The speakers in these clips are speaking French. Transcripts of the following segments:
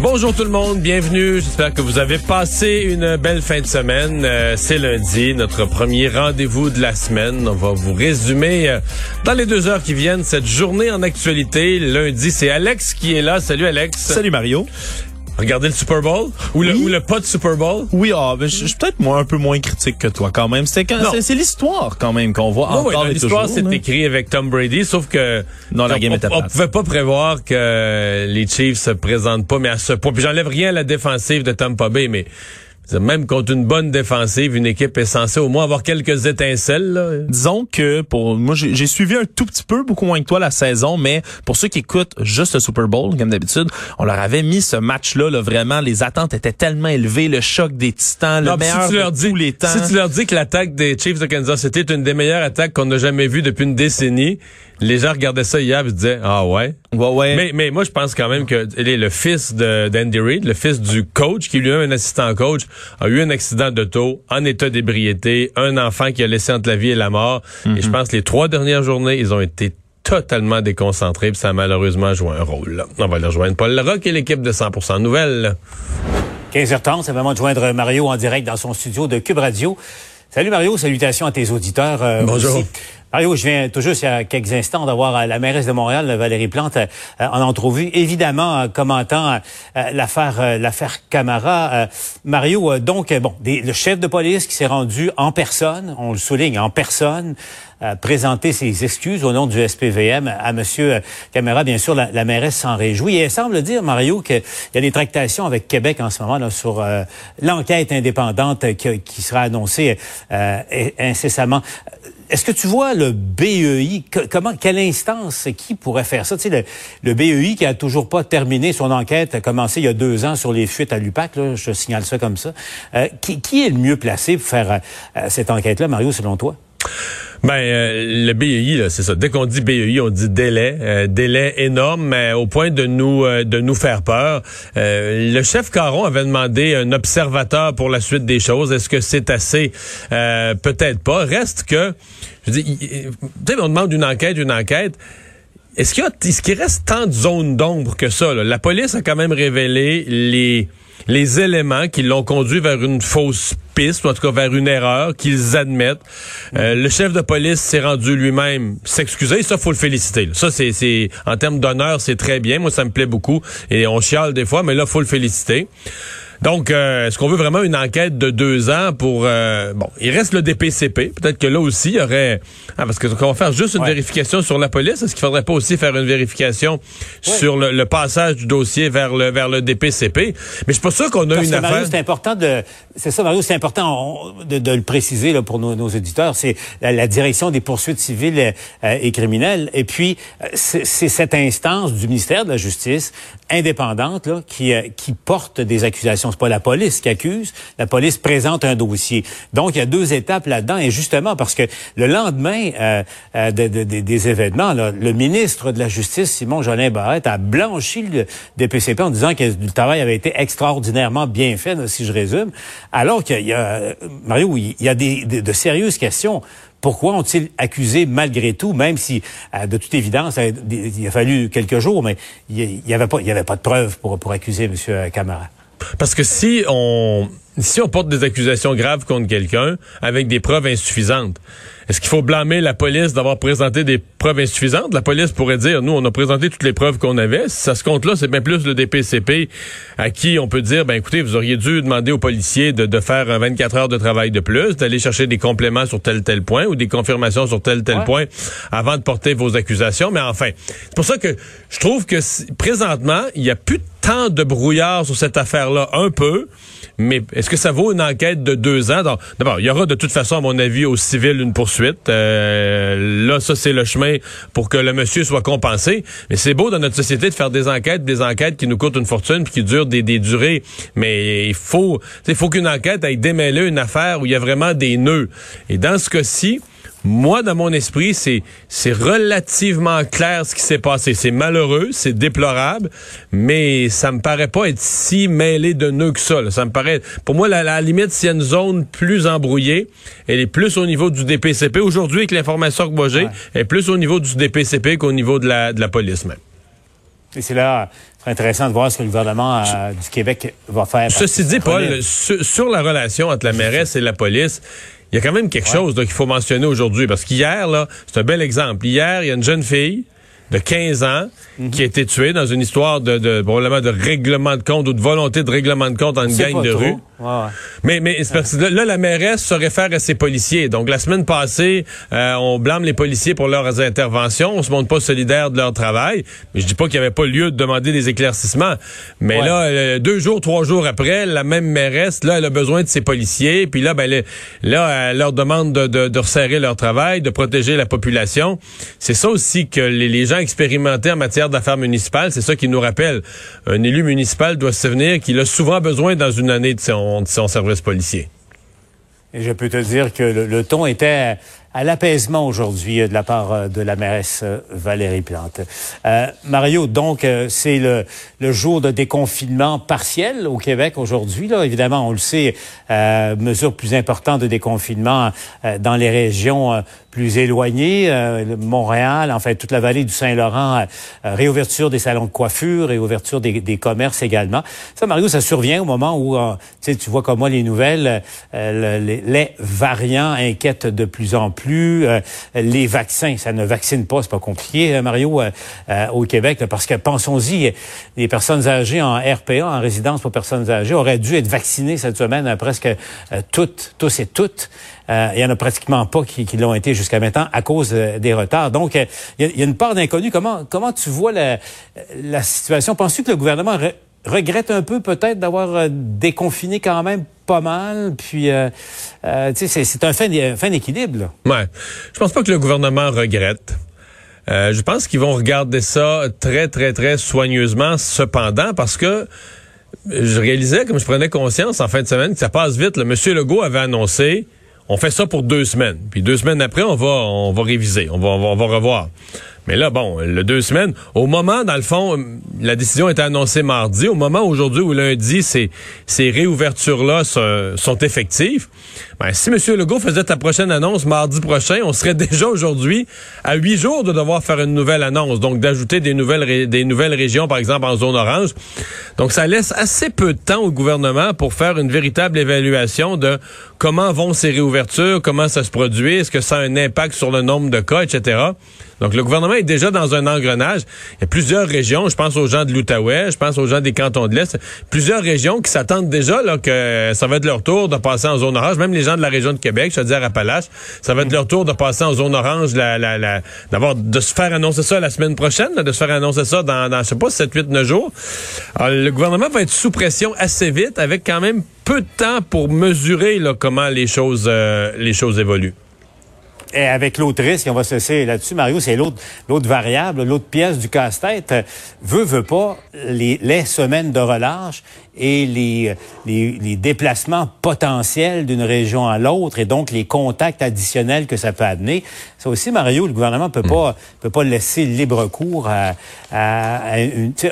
Bonjour tout le monde, bienvenue. J'espère que vous avez passé une belle fin de semaine. Euh, c'est lundi, notre premier rendez-vous de la semaine. On va vous résumer euh, dans les deux heures qui viennent cette journée en actualité. Lundi, c'est Alex qui est là. Salut Alex. Salut Mario. Regardez le Super Bowl? Ou, le, ou le pas de Super Bowl? Oui, ah, ben, je suis peut-être moi un peu moins critique que toi quand même. C'est l'histoire quand même qu'on voit Oui, oui, l'histoire c'est écrit avec Tom Brady, sauf que Non, la on- game on, était on pouvait pas prévoir que les Chiefs se présentent pas, mais à ce point. Puis j'enlève rien à la défensive de Tampa Bay, mais même contre une bonne défensive, une équipe est censée au moins avoir quelques étincelles. Là. Disons que pour moi, j'ai suivi un tout petit peu, beaucoup moins que toi la saison, mais pour ceux qui écoutent juste le Super Bowl, comme d'habitude, on leur avait mis ce match-là, là, vraiment, les attentes étaient tellement élevées, le choc des Titans, le Non, meilleur si tu leur de dis, tous les temps. Si tu leur dis que l'attaque des Chiefs de Kansas City est une des meilleures attaques qu'on n'a jamais vues depuis une décennie, les gens regardaient ça hier et se disaient Ah ouais. Ouais, ouais. Mais, mais moi, je pense quand même que il est le fils d'Andy Reid, le fils du coach, qui lui-même un assistant coach, a eu un accident d'auto en état d'ébriété, un enfant qui a laissé entre la vie et la mort. Et je pense que les trois dernières journées, ils ont été totalement déconcentrés, puis ça a malheureusement joué un rôle. là. On va aller rejoindre Paul Larocque et l'équipe de 100% Nouvelles. 15h30, c'est le moment de joindre Mario en direct dans son studio de Cube Radio. Salut Mario, salutations à tes auditeurs. euh, Bonjour. aussi. Mario, je viens tout juste il y a quelques instants d'avoir euh, la mairesse de Montréal, Valérie Plante, euh, en entrevue, évidemment euh, commentant euh, euh, l'affaire euh, l'affaire Camara. Euh, Mario, euh, donc euh, bon, le chef de police qui s'est rendu en personne, on le souligne, en personne, euh, présenter ses excuses au nom du SPVM à Monsieur Camara. Bien sûr, la, la mairesse s'en réjouit. Et elle semble dire, Mario, qu'il y a des tractations avec Québec en ce moment là, sur euh, l'enquête indépendante qui, sera annoncée euh, incessamment. Est-ce que tu vois le BEI, comment, quelle instance, qui pourrait faire ça? Tu sais, le, BEI qui a toujours pas terminé son enquête, a commencé il y a deux ans sur les fuites à l'UPAC, là, je signale ça comme ça. Euh, qui, qui est le mieux placé pour faire euh, euh, cette enquête-là, Mario, selon toi? Ben euh, le BEI, c'est ça. Dès qu'on dit BEI, on dit délai, euh, délai énorme, mais au point de nous euh, de nous faire peur. Euh, le chef Caron avait demandé un observateur pour la suite des choses. Est-ce que c'est assez? Euh, Peut-être pas. Reste que, je sais, on demande une enquête, une enquête. Est-ce qu'il y a, est-ce qu'il reste tant de zones d'ombre que ça là? La police a quand même révélé les les éléments qui l'ont conduit vers une fausse piste, ou en tout cas vers une erreur, qu'ils admettent. Euh, le chef de police s'est rendu lui-même s'excuser. Ça, faut le féliciter. Ça, c'est en termes d'honneur, c'est très bien. Moi, ça me plaît beaucoup. Et on chiale des fois, mais là, faut le féliciter. Donc, euh, est-ce qu'on veut vraiment une enquête de deux ans pour... euh, bon, il reste le DPCP. Peut-être que là aussi, il y aurait... Ah, parce que qu'on va faire juste une Ouais. vérification sur la police. Est-ce qu'il faudrait pas aussi faire une vérification sur le, le passage du dossier vers le vers le DPCP? Mais je suis pas sûr qu'on a Parce une que Mario, affaire... c'est important de, c'est ça, Mario, c'est important on- de, de le préciser là, pour nos, nos auditeurs. C'est la, la direction des poursuites civiles euh, et criminelles. Et puis, euh, c'est c'est cette instance du ministère de la Justice indépendante là, qui, euh, qui porte des accusations. C'est pas la police qui accuse. La police présente un dossier. Donc, il y a deux étapes là-dedans. Et justement, parce que le lendemain euh, euh, de- de- de- des événements, là, le ministre de la Justice, Simon Jolin Barrette, a blanchi le DPCP en disant que le travail avait été extraordinairement bien fait, si je résume. Alors qu'il y a, Mario, il y a des, de, de sérieuses questions. Pourquoi ont-ils accusé malgré tout, même si, euh, de toute évidence, des- il a fallu quelques jours, mais il n'y avait, pas- y avait pas de preuves pour, pour accuser M. Camara? Parce que si on si on porte des accusations graves contre quelqu'un avec des preuves insuffisantes, est-ce qu'il faut blâmer la police d'avoir présenté des preuves insuffisantes? La police pourrait dire, nous, on a présenté toutes les preuves qu'on avait. Si ça se compte là, c'est bien plus le DPCP à qui on peut dire, ben écoutez, vous auriez dû demander aux policiers de, de faire 24 heures de travail de plus, d'aller chercher des compléments sur tel tel point ou des confirmations sur tel tel point avant de porter vos accusations. Mais enfin, c'est pour ça que je trouve que présentement, il n'y a plus tant de brouillard sur cette affaire-là, un peu. Mais est-ce que ça vaut une enquête de deux ans? D'abord, il y aura de toute façon, à mon avis, au civil une poursuite. Euh, là, ça, c'est le chemin pour que le monsieur soit compensé. Mais c'est beau dans notre société de faire des enquêtes, des enquêtes qui nous coûtent une fortune puis qui durent des, des durées. Mais il faut, il faut qu'une enquête aille démêler une affaire où il y a vraiment des nœuds. Et dans ce cas-ci, moi, dans mon esprit, c'est c'est relativement clair ce qui s'est passé. C'est malheureux, c'est déplorable, mais ça me paraît pas être si mêlé de nœuds que ça. Ça me paraît, pour moi, la, la limite, s'il y a une zone plus embrouillée, elle est plus au niveau du DPCP. Aujourd'hui, avec l'information que moi j'ai, elle est plus au niveau du DPCP qu'au niveau de la, de la police même. Et c'est là, intéressant de voir ce que le gouvernement euh, du Québec va faire. Ceci dit, Paul, sur, sur, la relation entre la mairesse et la police, il y a quand même quelque chose qu'il faut mentionner aujourd'hui. Parce qu'hier, là, c'est un bel exemple. Hier, il y a une jeune fille de 15 ans qui a été tuée dans une histoire de, de probablement de règlement de compte ou de volonté de règlement de compte en une gang de rue. Mais, mais là, la mairesse se réfère à ses policiers. Donc, la semaine passée, euh, on blâme les policiers pour leurs interventions. On se montre pas solidaire de leur travail. Mais je dis pas qu'il n'y avait pas lieu de demander des éclaircissements. Mais là, euh, deux jours, trois jours après, la même mairesse, là, elle a besoin de ses policiers. Puis là, ben, là, elle leur demande de, de, de, resserrer leur travail, de protéger la population. C'est ça aussi que les, les gens expérimentés en matière d'affaires municipales, c'est ça qui nous rappelle. Un élu municipal doit se souvenir qu'il a souvent besoin dans une année de son, de son service policier. Et je peux te dire que le, le ton était à l'apaisement aujourd'hui euh, de la part euh, de la mairesse euh, Valérie Plante. Euh, Mario, donc c'est le, le, jour de déconfinement partiel au Québec aujourd'hui. Là, évidemment, on le sait, euh, mesure plus importante de déconfinement dans les régions plus éloignées, Montréal, enfin toute la vallée du Saint-Laurent, réouverture des salons de coiffure, réouverture des, des, commerces également. Ça, Mario, ça survient au moment où tu vois comme moi les nouvelles, les, les variants inquiètent de plus en plus plus. Euh, les vaccins, ça ne vaccine pas, c'est pas compliqué, hein, Mario, euh, euh, au Québec, parce que pensons-y, les personnes âgées en RPA, en résidence pour personnes âgées, auraient dû être vaccinées cette semaine, presque toutes, tous et toutes. il y en a pratiquement pas qui, qui l'ont été jusqu'à maintenant à cause des retards. Donc, il y, a une part d'inconnu. Comment, comment tu vois la, la situation? Penses-tu que le gouvernement regrette un peu peut-être d'avoir déconfiné quand même pas mal. Puis, euh, euh, c'est un fin, d'équilibre. Ouais. Je pense pas que le gouvernement regrette. Euh, je pense qu'ils vont regarder ça très, très, très soigneusement, cependant, parce que je réalisais, comme je prenais conscience en fin de semaine, que ça passe vite. Le monsieur Legault avait annoncé, on fait ça pour deux semaines. Puis deux semaines après, on va, on va réviser, on va, on va revoir. Mais là, bon, le deux semaines, au moment, dans le fond, la décision était annoncée mardi. Au moment aujourd'hui ou lundi, ces, ces réouvertures-là sont, sont, effectives. Ben, si M. Legault faisait ta prochaine annonce mardi prochain, on serait déjà aujourd'hui à huit jours de devoir faire une nouvelle annonce. Donc, d'ajouter des nouvelles, des nouvelles régions, par exemple, en zone orange. Donc, ça laisse assez peu de temps au gouvernement pour faire une véritable évaluation de comment vont ces réouvertures, comment ça se produit, est-ce que ça a un impact sur le nombre de cas, etc. Donc, le gouvernement est déjà dans un engrenage. Il y a plusieurs régions, je pense aux gens de l'Outaouais, je pense aux gens des cantons de l'Est, plusieurs régions qui s'attendent déjà là, que ça va être leur tour de passer en zone orange. Même les gens de la région de Québec, je veux dire Appalaches, ça va être leur tour de passer en zone orange, la, la, la, d'avoir, de se faire annoncer ça la semaine prochaine, de se faire annoncer ça dans, dans je sais pas, 7, 8, 9 jours. Alors, le gouvernement va être sous pression assez vite, avec quand même peu de temps pour mesurer là, comment les choses, euh, les choses évoluent. Et avec l'autre risque, on va se là-dessus, Mario, c'est l'autre, l'autre variable, l'autre pièce du casse-tête. Veut, veut pas, les, les semaines de relâche et les, les, les déplacements potentiels d'une région à l'autre et donc les contacts additionnels que ça peut amener. Ça aussi, Mario, le gouvernement peut pas peut pas laisser libre cours à, à,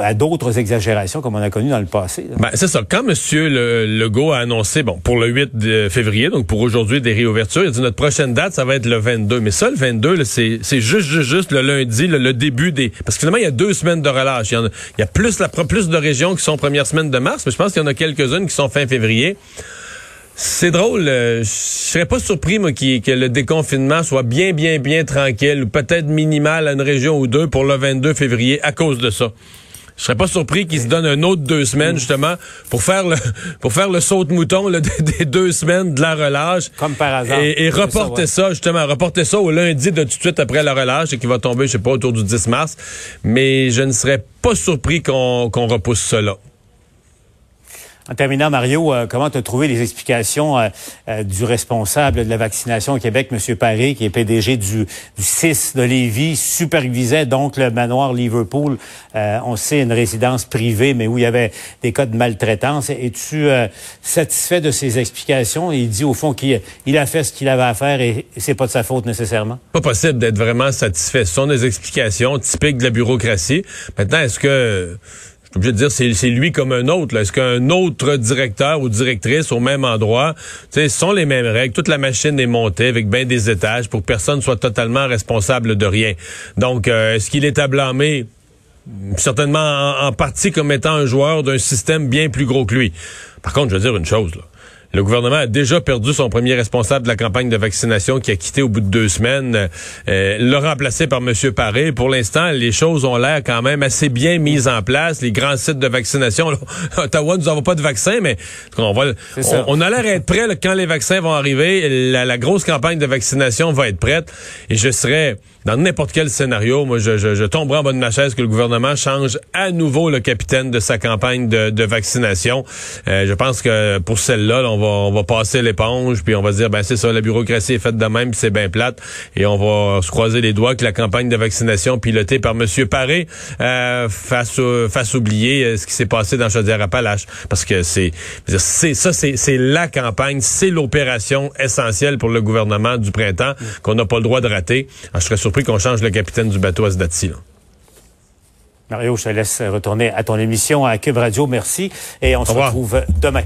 à, d'autres exagérations comme on a connu dans le passé. Ben, c'est ça. Quand M. Le, Legault a annoncé, bon, pour le 8 de février, donc pour aujourd'hui des réouvertures, il a dit notre prochaine date, ça va être le 22. Mais ça, le 22, c'est, c'est juste, juste, juste le lundi, le, début des... Parce que finalement, il y a deux semaines de relâche. Il y, a, il y a plus, la, plus de régions qui sont première semaine de mars, je pense qu'il y en a quelques-unes qui sont fin février. C'est drôle. euh, je serais pas surpris, moi, que le déconfinement soit bien, bien, bien tranquille ou peut-être minimal à une région ou deux pour le 22 février à cause de ça. Je serais pas surpris qu'il se donne un autre deux semaines, justement, pour faire le, pour faire le saut de mouton là, des, des deux semaines de la relâche. Comme par hasard. Et, et C'est ça, reporter ouais. ça, justement, reporter ça au lundi de tout de suite après la relâche et qui va tomber, je sais pas, autour du 10 mars. Mais je ne serais pas surpris qu'on qu'on repousse là. En terminant, Mario, euh, comment tu as trouvé les explications euh, euh, du responsable de la vaccination au Québec, M. Paré, qui est PDG du, du 6 de Lévis, supervisait donc le manoir Liverpool. On sait une résidence privée, mais où il y avait des cas de maltraitance. Es-tu satisfait de ces explications? Il dit au fond qu'il il a fait ce qu'il avait à faire et c'est pas de sa faute nécessairement. pas possible d'être vraiment satisfait. Ce sont des explications typiques de la bureaucratie. Maintenant, est-ce que suis obligé de dire c'est lui comme un autre. Est-ce qu'un autre directeur ou directrice au même endroit, ce sont les mêmes règles. Toute la machine est montée avec bien des étages pour que personne soit totalement responsable de rien. Donc, euh, est-ce qu'il est à blâmer? Certainement en, en partie comme étant un joueur d'un système bien plus gros que lui. Par contre, je veux dire une chose. Là. Le gouvernement a déjà perdu son premier responsable de la campagne de vaccination qui a quitté au bout de deux semaines. Euh, l'a remplacé par M. Paré. Pour l'instant, les choses ont l'air quand même assez bien mises en place. Les grands sites de vaccination, là, Ottawa nous envoie pas de vaccin, mais on, va, on, on a l'air d'être prêt là, quand les vaccins vont arriver. La, la grosse campagne de vaccination va être prête. Et je serais, dans n'importe quel scénario, moi, je, je, je tomberai en bas de ma chaise que le gouvernement change à nouveau le capitaine de sa campagne de, de vaccination. Euh, je pense que pour celle-là, là, on va, on va passer l'éponge, puis on va se dire, ben c'est ça, la bureaucratie est faite de même, puis c'est bien plate, et on va se croiser les doigts que la campagne de vaccination pilotée par M. Paré euh, fasse, euh, fasse oublier euh, ce qui s'est passé dans Chaudière-Appalaches, parce que c'est, ça, c'est c'est la campagne, c'est l'opération essentielle pour le gouvernement du printemps qu'on n'a pas le droit de rater. Alors, je serais surpris qu'on change le capitaine du bateau à ce date-ci. là. Mario, je te laisse retourner à ton émission à Cube Radio. Merci. Et on se revoir. retrouve demain.